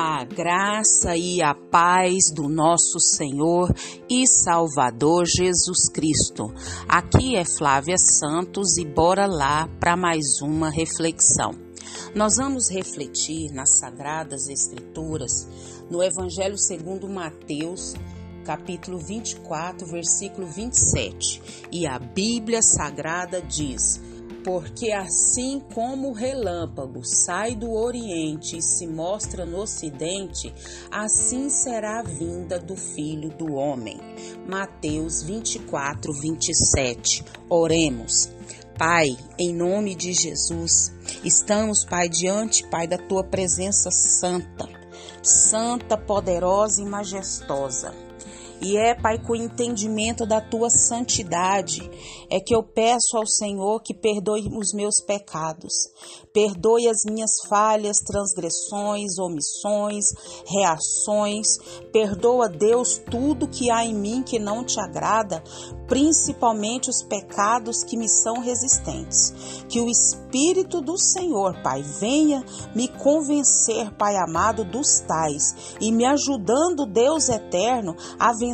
A graça e a paz do nosso Senhor e Salvador Jesus Cristo. Aqui é Flávia Santos e bora lá para mais uma reflexão. Nós vamos refletir nas Sagradas Escrituras, no Evangelho segundo Mateus, capítulo 24, versículo 27. E a Bíblia Sagrada diz: porque assim como o relâmpago sai do Oriente e se mostra no Ocidente, assim será a vinda do Filho do Homem. Mateus 24, 27. Oremos. Pai, em nome de Jesus, estamos, Pai, diante, Pai, da tua presença santa, santa, poderosa e majestosa. E é, Pai, com o entendimento da tua santidade, é que eu peço ao Senhor que perdoe os meus pecados, perdoe as minhas falhas, transgressões, omissões, reações, perdoa, Deus, tudo que há em mim que não te agrada, principalmente os pecados que me são resistentes. Que o Espírito do Senhor, Pai, venha me convencer, Pai amado, dos tais e me ajudando, Deus eterno, a vencer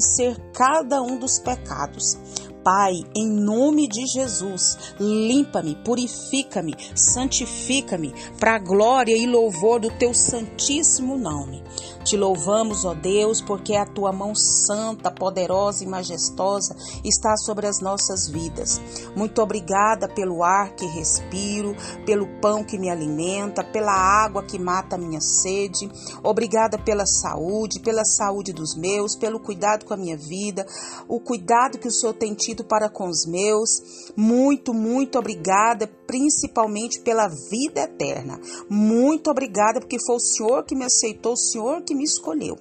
cada um dos pecados. Pai, em nome de Jesus, limpa-me, purifica-me, santifica-me para a glória e louvor do teu santíssimo nome. Te louvamos, ó Deus, porque a tua mão santa, poderosa e majestosa está sobre as nossas vidas. Muito obrigada pelo ar que respiro, pelo pão que me alimenta, pela água que mata a minha sede. Obrigada pela saúde, pela saúde dos meus, pelo cuidado com a minha vida, o cuidado que o Senhor tem tido para com os meus. Muito, muito obrigada, principalmente pela vida eterna. Muito obrigada porque foi o Senhor que me aceitou, o Senhor que me escolheu.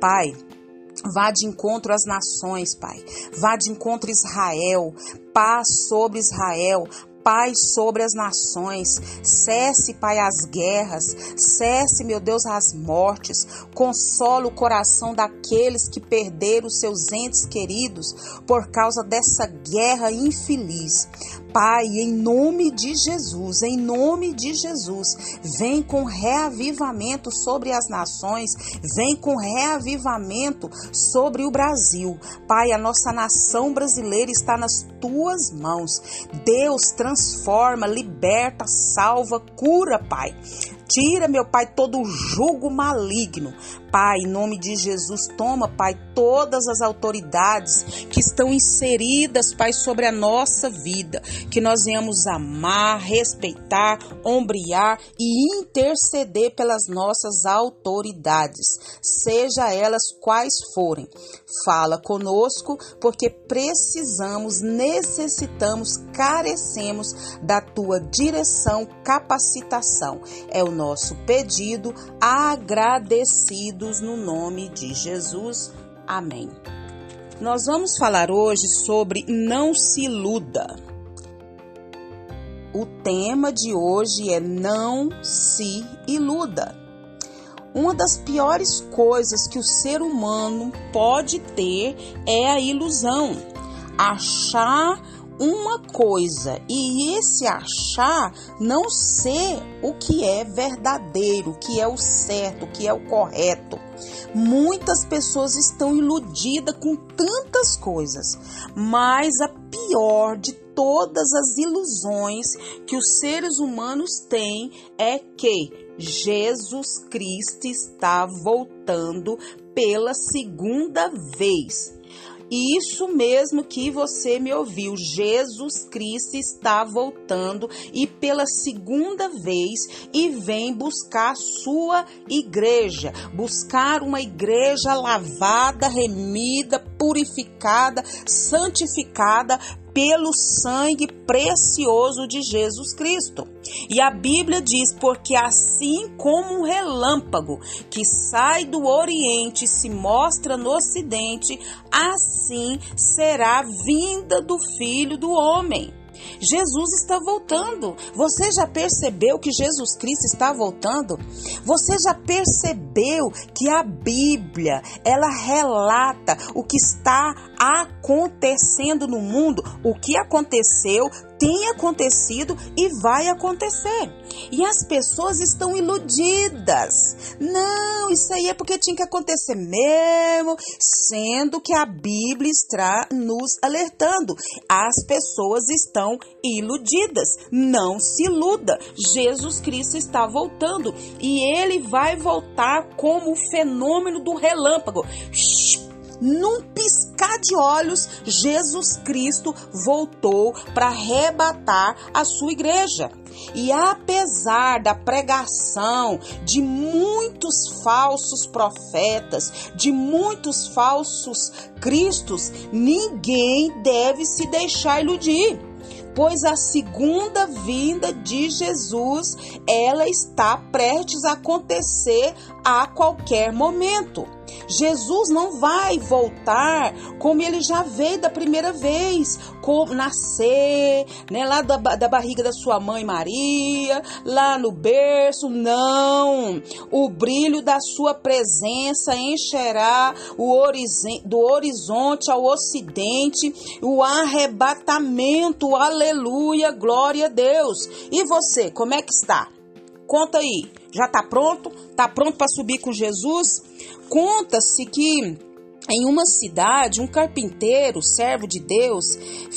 Pai, Vá de encontro às nações, Pai. Vá de encontro a Israel. Paz sobre Israel paz sobre as nações. Cesse, Pai, as guerras. Cesse, meu Deus, as mortes. Consola o coração daqueles que perderam seus entes queridos por causa dessa guerra infeliz. Pai, em nome de Jesus, em nome de Jesus, vem com reavivamento sobre as nações, vem com reavivamento sobre o Brasil. Pai, a nossa nação brasileira está nas tuas mãos. Deus transforma, liberta, salva, cura, Pai. Tira, meu Pai, todo o jugo maligno. Pai, em nome de Jesus, toma, Pai, todas as autoridades que estão inseridas, Pai, sobre a nossa vida. Que nós venhamos amar, respeitar, ombrear e interceder pelas nossas autoridades, seja elas quais forem. Fala conosco, porque precisamos, necessitamos, carecemos da tua direção, capacitação. É o nosso pedido, agradecidos no nome de Jesus. Amém. Nós vamos falar hoje sobre não se iluda. O tema de hoje é não se iluda. Uma das piores coisas que o ser humano pode ter é a ilusão. Achar uma coisa e esse achar não ser o que é verdadeiro, o que é o certo, o que é o correto. Muitas pessoas estão iludidas com tantas coisas, mas a pior de todas as ilusões que os seres humanos têm é que Jesus Cristo está voltando pela segunda vez. Isso mesmo que você me ouviu, Jesus Cristo está voltando e pela segunda vez e vem buscar sua igreja, buscar uma igreja lavada, remida, purificada, santificada pelo sangue precioso de Jesus Cristo. E a Bíblia diz: porque assim como um relâmpago que sai do Oriente e se mostra no Ocidente, assim será a vinda do Filho do Homem. Jesus está voltando. Você já percebeu que Jesus Cristo está voltando? Você já percebeu que a Bíblia, ela relata o que está acontecendo no mundo, o que aconteceu, tem acontecido e vai acontecer. E as pessoas estão iludidas. Não, isso aí é porque tinha que acontecer mesmo, sendo que a Bíblia está nos alertando. As pessoas estão iludidas. Não se iluda. Jesus Cristo está voltando e ele vai voltar como o fenômeno do relâmpago. Shhh num piscar de olhos, Jesus Cristo voltou para arrebatar a sua igreja. E apesar da pregação de muitos falsos profetas, de muitos falsos cristos, ninguém deve se deixar iludir pois a segunda vinda de Jesus, ela está prestes a acontecer a qualquer momento. Jesus não vai voltar como ele já veio da primeira vez, como nascer, né, lá da, da barriga da sua mãe Maria, lá no berço, não. O brilho da sua presença encherá o horizonte, do horizonte ao ocidente, o arrebatamento, aleluia, glória a Deus. E você, como é que está? Conta aí, já está pronto? Está pronto para subir com Jesus? Conta-se que em uma cidade, um carpinteiro, servo de Deus,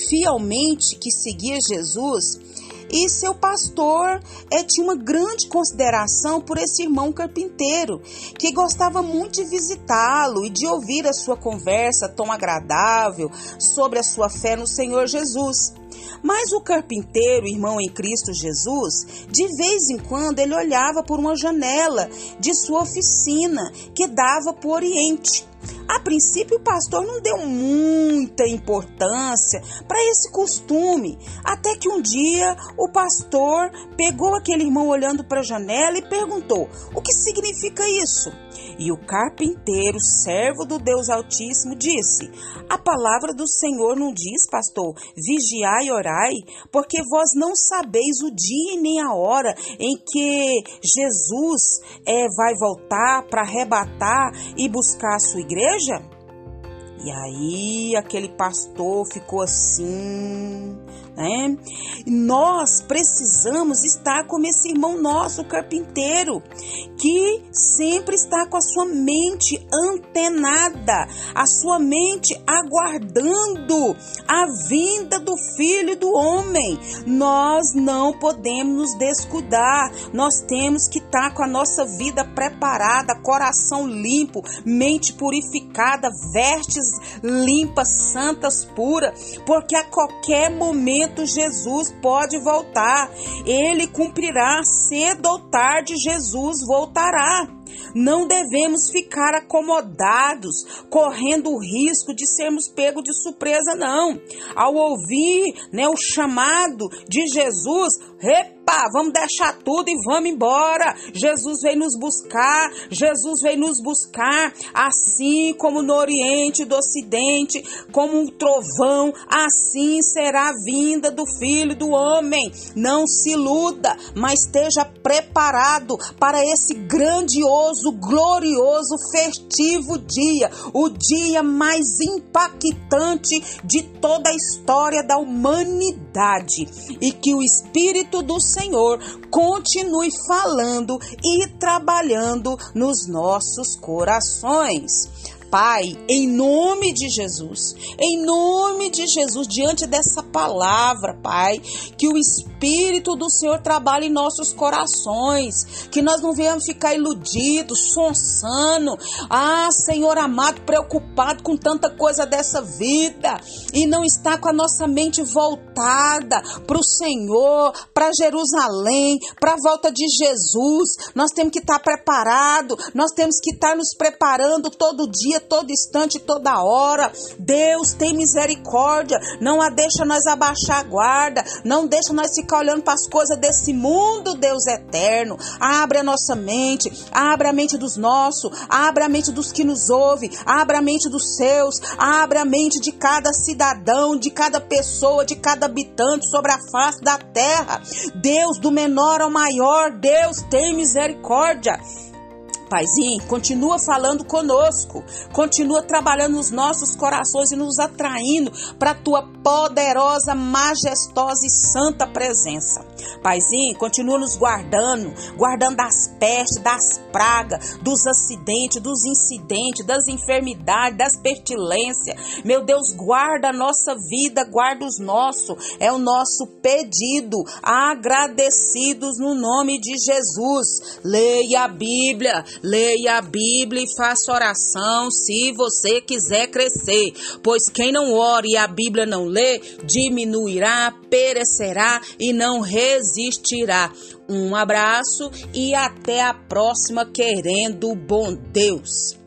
fielmente que seguia Jesus, e seu pastor é, tinha uma grande consideração por esse irmão carpinteiro, que gostava muito de visitá-lo e de ouvir a sua conversa tão agradável sobre a sua fé no Senhor Jesus. Mas o carpinteiro, irmão em Cristo Jesus, de vez em quando ele olhava por uma janela de sua oficina que dava para o Oriente. A princípio, o pastor não deu muita importância para esse costume, até que um dia o pastor pegou aquele irmão olhando para a janela e perguntou: O que significa isso? E o carpinteiro, servo do Deus Altíssimo, disse: A palavra do Senhor não diz, pastor, vigiai e orai, porque vós não sabeis o dia e nem a hora em que Jesus é, vai voltar para arrebatar e buscar a sua igreja? E aí aquele pastor ficou assim, né? Nós precisamos estar como esse irmão nosso, carpinteiro, que sempre está com a sua mente antenada, a sua mente aguardando a vinda do Filho do Homem. Nós não podemos nos descuidar, nós temos que estar com a nossa vida preparada, coração limpo, mente purificada, vestes limpas, santas, puras, porque a qualquer momento momento Jesus pode voltar. Ele cumprirá cedo ou tarde, Jesus voltará. Não devemos ficar acomodados, correndo o risco de sermos pegos de surpresa, não. Ao ouvir né, o chamado de Jesus, Vamos deixar tudo e vamos embora. Jesus veio nos buscar, Jesus veio nos buscar, assim como no Oriente do Ocidente, como um trovão, assim será a vinda do Filho do Homem. Não se iluda, mas esteja preparado para esse grandioso, glorioso, festivo dia, o dia mais impactante de toda a história da humanidade. E que o Espírito do Senhor continue falando e trabalhando nos nossos corações. Pai, em nome de Jesus, em nome de Jesus, diante dessa palavra, Pai, que o Espírito do Senhor trabalhe em nossos corações, que nós não venhamos ficar iludidos, sonsando, ah, Senhor amado, preocupado com tanta coisa dessa vida. E não está com a nossa mente voltada para o Senhor, para Jerusalém, para a volta de Jesus. Nós temos que estar preparado, nós temos que estar nos preparando todo dia todo instante, toda hora. Deus tem misericórdia, não a deixa nós abaixar a guarda, não deixa nós ficar olhando para as coisas desse mundo, Deus eterno. Abre a nossa mente, abre a mente dos nossos, abre a mente dos que nos ouvem, abre a mente dos seus, abre a mente de cada cidadão, de cada pessoa, de cada habitante sobre a face da terra. Deus, do menor ao maior, Deus tem misericórdia. Paizinho, continua falando conosco, continua trabalhando nos nossos corações e nos atraindo para a tua poderosa, majestosa e santa presença. Paizinho, continua nos guardando, guardando das pestes, das pragas, dos acidentes, dos incidentes, das enfermidades, das pestilências. Meu Deus, guarda a nossa vida, guarda os nossos. É o nosso pedido, agradecidos no nome de Jesus. Leia a Bíblia, leia a Bíblia e faça oração se você quiser crescer. Pois quem não ora e a Bíblia não lê, diminuirá, perecerá e não resistirá. Um abraço e até a próxima, querendo bom Deus.